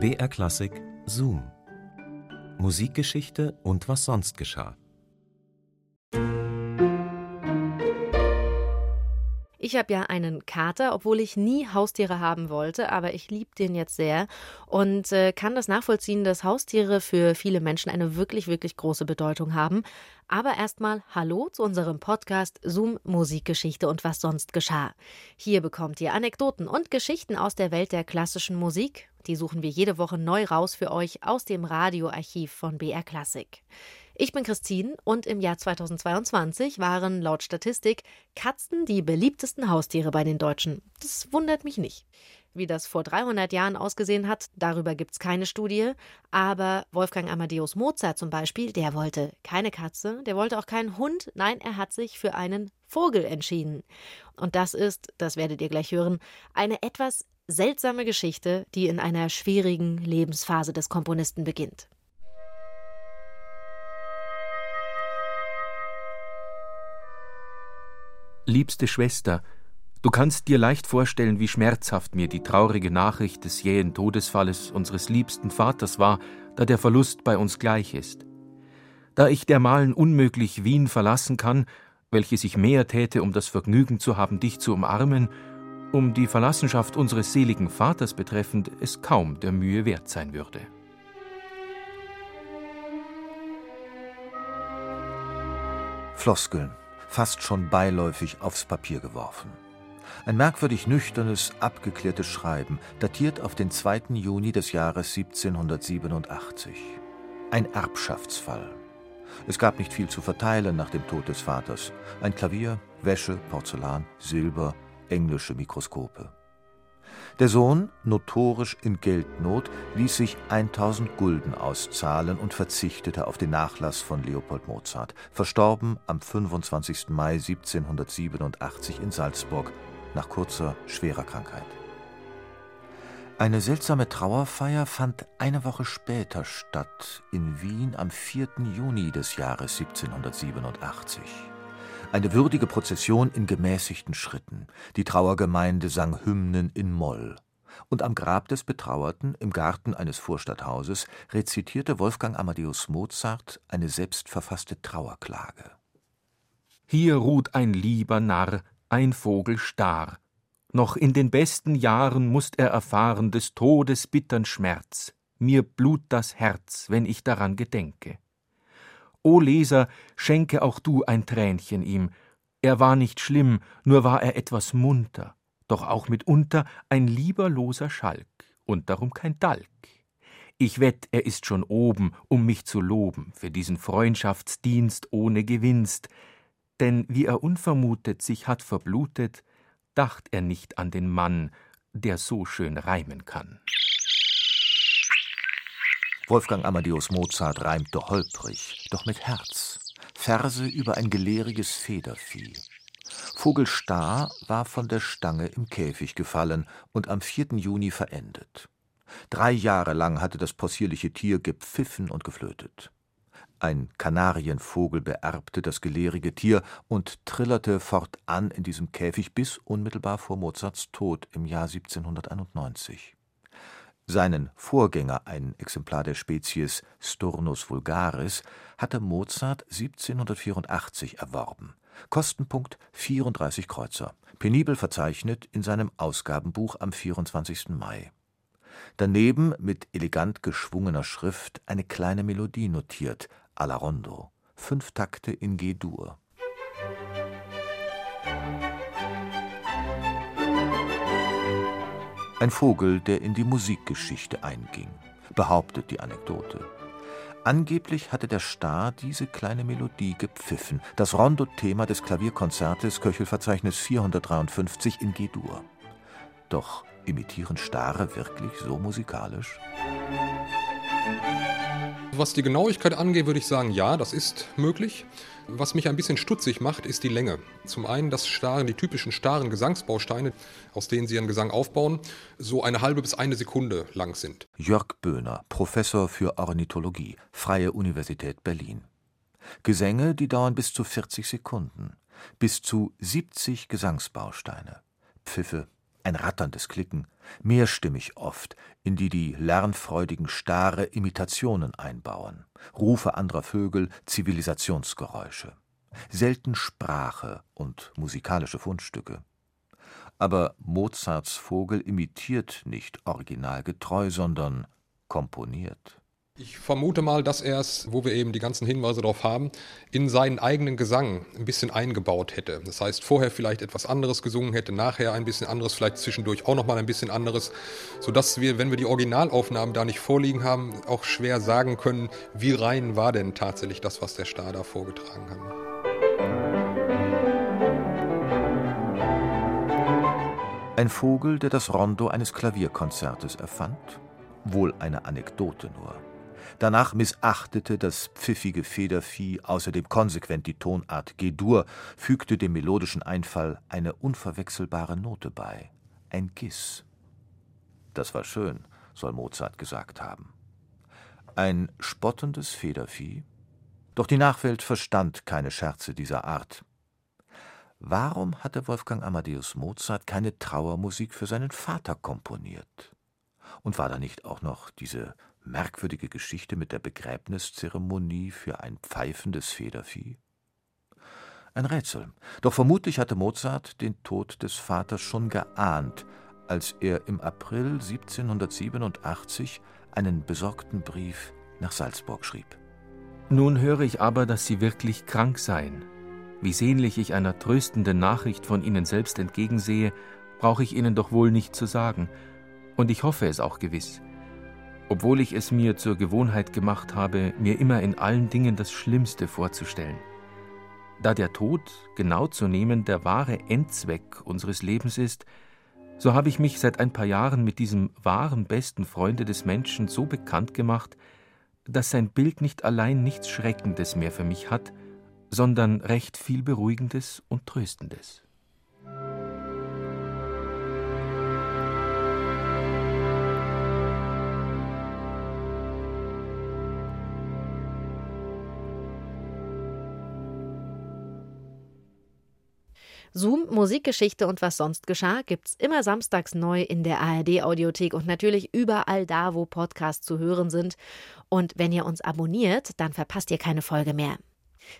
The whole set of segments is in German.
BR Klassik Zoom. Musikgeschichte und was sonst geschah. Ich habe ja einen Kater, obwohl ich nie Haustiere haben wollte, aber ich liebe den jetzt sehr und äh, kann das nachvollziehen, dass Haustiere für viele Menschen eine wirklich, wirklich große Bedeutung haben. Aber erstmal Hallo zu unserem Podcast Zoom Musikgeschichte und was sonst geschah. Hier bekommt ihr Anekdoten und Geschichten aus der Welt der klassischen Musik. Die suchen wir jede Woche neu raus für euch aus dem Radioarchiv von BR Classic. Ich bin Christine und im Jahr 2022 waren laut Statistik Katzen die beliebtesten Haustiere bei den Deutschen. Das wundert mich nicht. Wie das vor 300 Jahren ausgesehen hat, darüber gibt es keine Studie. Aber Wolfgang Amadeus Mozart zum Beispiel, der wollte keine Katze, der wollte auch keinen Hund. Nein, er hat sich für einen Vogel entschieden. Und das ist, das werdet ihr gleich hören, eine etwas seltsame Geschichte, die in einer schwierigen Lebensphase des Komponisten beginnt. Liebste Schwester, du kannst dir leicht vorstellen, wie schmerzhaft mir die traurige Nachricht des jähen Todesfalles unseres liebsten Vaters war, da der Verlust bei uns gleich ist. Da ich dermalen unmöglich Wien verlassen kann, welches ich mehr täte, um das Vergnügen zu haben, dich zu umarmen, um die Verlassenschaft unseres seligen Vaters betreffend, es kaum der Mühe wert sein würde. Floskeln fast schon beiläufig aufs Papier geworfen. Ein merkwürdig nüchternes, abgeklärtes Schreiben, datiert auf den 2. Juni des Jahres 1787. Ein Erbschaftsfall. Es gab nicht viel zu verteilen nach dem Tod des Vaters. Ein Klavier, Wäsche, Porzellan, Silber, englische Mikroskope. Der Sohn, notorisch in Geldnot, ließ sich 1000 Gulden auszahlen und verzichtete auf den Nachlass von Leopold Mozart, verstorben am 25. Mai 1787 in Salzburg nach kurzer, schwerer Krankheit. Eine seltsame Trauerfeier fand eine Woche später statt, in Wien am 4. Juni des Jahres 1787. Eine würdige Prozession in gemäßigten Schritten. Die Trauergemeinde sang Hymnen in Moll. Und am Grab des Betrauerten, im Garten eines Vorstadthauses, rezitierte Wolfgang Amadeus Mozart eine selbstverfasste Trauerklage. Hier ruht ein lieber Narr, ein Vogel starr. Noch in den besten Jahren musst er erfahren des Todes bittern Schmerz. Mir blut das Herz, wenn ich daran gedenke. O Leser, schenke auch du ein Tränchen ihm. Er war nicht schlimm, nur war er etwas munter, doch auch mitunter ein lieberloser Schalk und darum kein Dalk. Ich wett, er ist schon oben, um mich zu loben für diesen Freundschaftsdienst ohne Gewinst, denn wie er unvermutet sich hat verblutet, dacht er nicht an den Mann, der so schön reimen kann. Wolfgang Amadeus Mozart reimte holprig, doch mit Herz, Verse über ein gelehriges Federvieh. Vogel Star war von der Stange im Käfig gefallen und am 4. Juni verendet. Drei Jahre lang hatte das possierliche Tier gepfiffen und geflötet. Ein Kanarienvogel beerbte das gelehrige Tier und trillerte fortan in diesem Käfig bis unmittelbar vor Mozarts Tod im Jahr 1791. Seinen Vorgänger, ein Exemplar der Spezies Sturnus vulgaris, hatte Mozart 1784 erworben. Kostenpunkt 34 Kreuzer, penibel verzeichnet in seinem Ausgabenbuch am 24. Mai. Daneben mit elegant geschwungener Schrift eine kleine Melodie notiert, alla Rondo, fünf Takte in G-Dur. Ein Vogel, der in die Musikgeschichte einging, behauptet die Anekdote. Angeblich hatte der Star diese kleine Melodie gepfiffen, das Rondo-Thema des Klavierkonzertes Köchelverzeichnis 453 in G-Dur. Doch imitieren Stare wirklich so musikalisch? Was die Genauigkeit angeht, würde ich sagen, ja, das ist möglich. Was mich ein bisschen stutzig macht, ist die Länge. Zum einen, dass starren, die typischen starren Gesangsbausteine, aus denen sie ihren Gesang aufbauen, so eine halbe bis eine Sekunde lang sind. Jörg Böhner, Professor für Ornithologie, Freie Universität Berlin. Gesänge, die dauern bis zu 40 Sekunden. Bis zu 70 Gesangsbausteine. Pfiffe, ein ratterndes Klicken, mehrstimmig oft, in die die lernfreudigen Stare Imitationen einbauen, Rufe anderer Vögel, Zivilisationsgeräusche, selten Sprache und musikalische Fundstücke. Aber Mozarts Vogel imitiert nicht originalgetreu, sondern komponiert. Ich vermute mal, dass er es, wo wir eben die ganzen Hinweise darauf haben, in seinen eigenen Gesang ein bisschen eingebaut hätte. Das heißt, vorher vielleicht etwas anderes gesungen hätte, nachher ein bisschen anderes, vielleicht zwischendurch auch nochmal ein bisschen anderes, sodass wir, wenn wir die Originalaufnahmen da nicht vorliegen haben, auch schwer sagen können, wie rein war denn tatsächlich das, was der Star da vorgetragen hat. Ein Vogel, der das Rondo eines Klavierkonzertes erfand? Wohl eine Anekdote nur. Danach missachtete das pfiffige Federvieh außerdem konsequent die Tonart G-Dur, fügte dem melodischen Einfall eine unverwechselbare Note bei, ein Giss. Das war schön, soll Mozart gesagt haben. Ein spottendes Federvieh? Doch die Nachwelt verstand keine Scherze dieser Art. Warum hatte Wolfgang Amadeus Mozart keine Trauermusik für seinen Vater komponiert? Und war da nicht auch noch diese merkwürdige Geschichte mit der Begräbniszeremonie für ein pfeifendes Federvieh? Ein Rätsel. Doch vermutlich hatte Mozart den Tod des Vaters schon geahnt, als er im April 1787 einen besorgten Brief nach Salzburg schrieb. Nun höre ich aber, dass Sie wirklich krank seien. Wie sehnlich ich einer tröstenden Nachricht von Ihnen selbst entgegensehe, brauche ich Ihnen doch wohl nicht zu sagen, und ich hoffe es auch gewiss obwohl ich es mir zur Gewohnheit gemacht habe, mir immer in allen Dingen das Schlimmste vorzustellen. Da der Tod, genau zu nehmen, der wahre Endzweck unseres Lebens ist, so habe ich mich seit ein paar Jahren mit diesem wahren besten Freunde des Menschen so bekannt gemacht, dass sein Bild nicht allein nichts Schreckendes mehr für mich hat, sondern recht viel Beruhigendes und Tröstendes. Zoom, Musikgeschichte und was sonst geschah, gibt's immer samstags neu in der ARD-Audiothek und natürlich überall da, wo Podcasts zu hören sind. Und wenn ihr uns abonniert, dann verpasst ihr keine Folge mehr.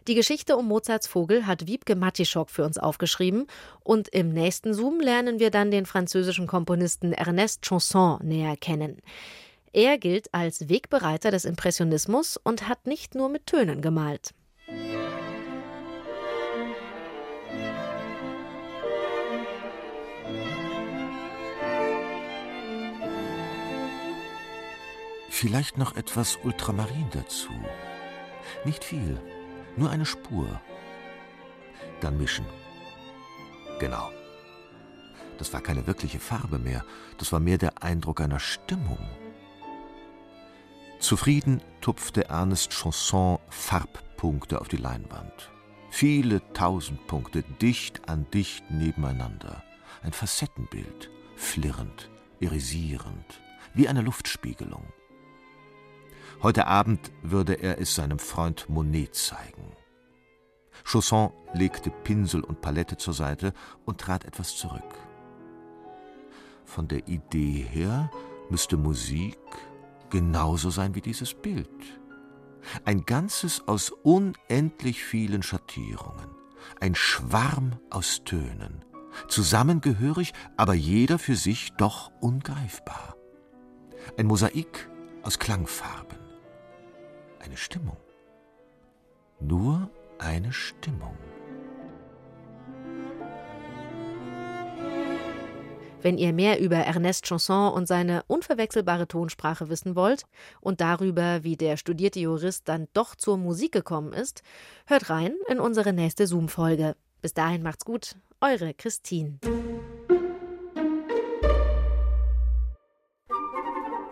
Die Geschichte um Mozarts Vogel hat Wiebke Matischok für uns aufgeschrieben und im nächsten Zoom lernen wir dann den französischen Komponisten Ernest Chanson näher kennen. Er gilt als Wegbereiter des Impressionismus und hat nicht nur mit Tönen gemalt. Vielleicht noch etwas Ultramarin dazu. Nicht viel, nur eine Spur. Dann mischen. Genau. Das war keine wirkliche Farbe mehr, das war mehr der Eindruck einer Stimmung. Zufrieden tupfte Ernest Chanson Farbpunkte auf die Leinwand. Viele tausend Punkte dicht an dicht nebeneinander. Ein Facettenbild, flirrend, irisierend, wie eine Luftspiegelung. Heute Abend würde er es seinem Freund Monet zeigen. Chausson legte Pinsel und Palette zur Seite und trat etwas zurück. Von der Idee her müsste Musik genauso sein wie dieses Bild. Ein Ganzes aus unendlich vielen Schattierungen, ein Schwarm aus Tönen, zusammengehörig, aber jeder für sich doch ungreifbar. Ein Mosaik aus Klangfarben eine Stimmung. Nur eine Stimmung. Wenn ihr mehr über Ernest Chanson und seine unverwechselbare Tonsprache wissen wollt und darüber, wie der studierte Jurist dann doch zur Musik gekommen ist, hört rein in unsere nächste Zoom-Folge. Bis dahin macht's gut, eure Christine.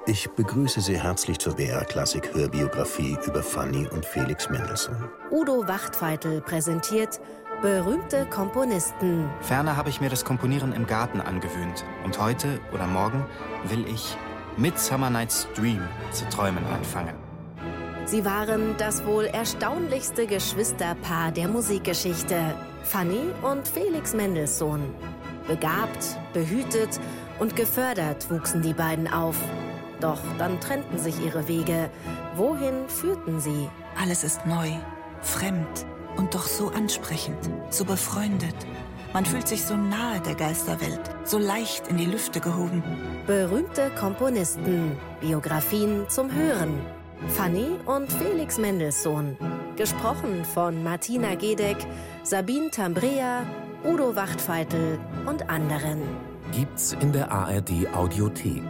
Ich begrüße Sie herzlich zur BR Klassik Hörbiografie über Fanny und Felix Mendelssohn. Udo Wachtfeitel präsentiert berühmte Komponisten. Ferner habe ich mir das Komponieren im Garten angewöhnt und heute oder morgen will ich Midsummer Night's Dream zu träumen anfangen. Sie waren das wohl erstaunlichste Geschwisterpaar der Musikgeschichte, Fanny und Felix Mendelssohn. Begabt, behütet und gefördert wuchsen die beiden auf. Doch dann trennten sich ihre Wege. Wohin führten sie? Alles ist neu, fremd und doch so ansprechend, so befreundet. Man fühlt sich so nahe der Geisterwelt, so leicht in die Lüfte gehoben. Berühmte Komponisten, Biografien zum Hören. Fanny und Felix Mendelssohn. Gesprochen von Martina Gedeck, Sabine Tambrea, Udo Wachtfeitel und anderen. Gibt's in der ARD Audiothek.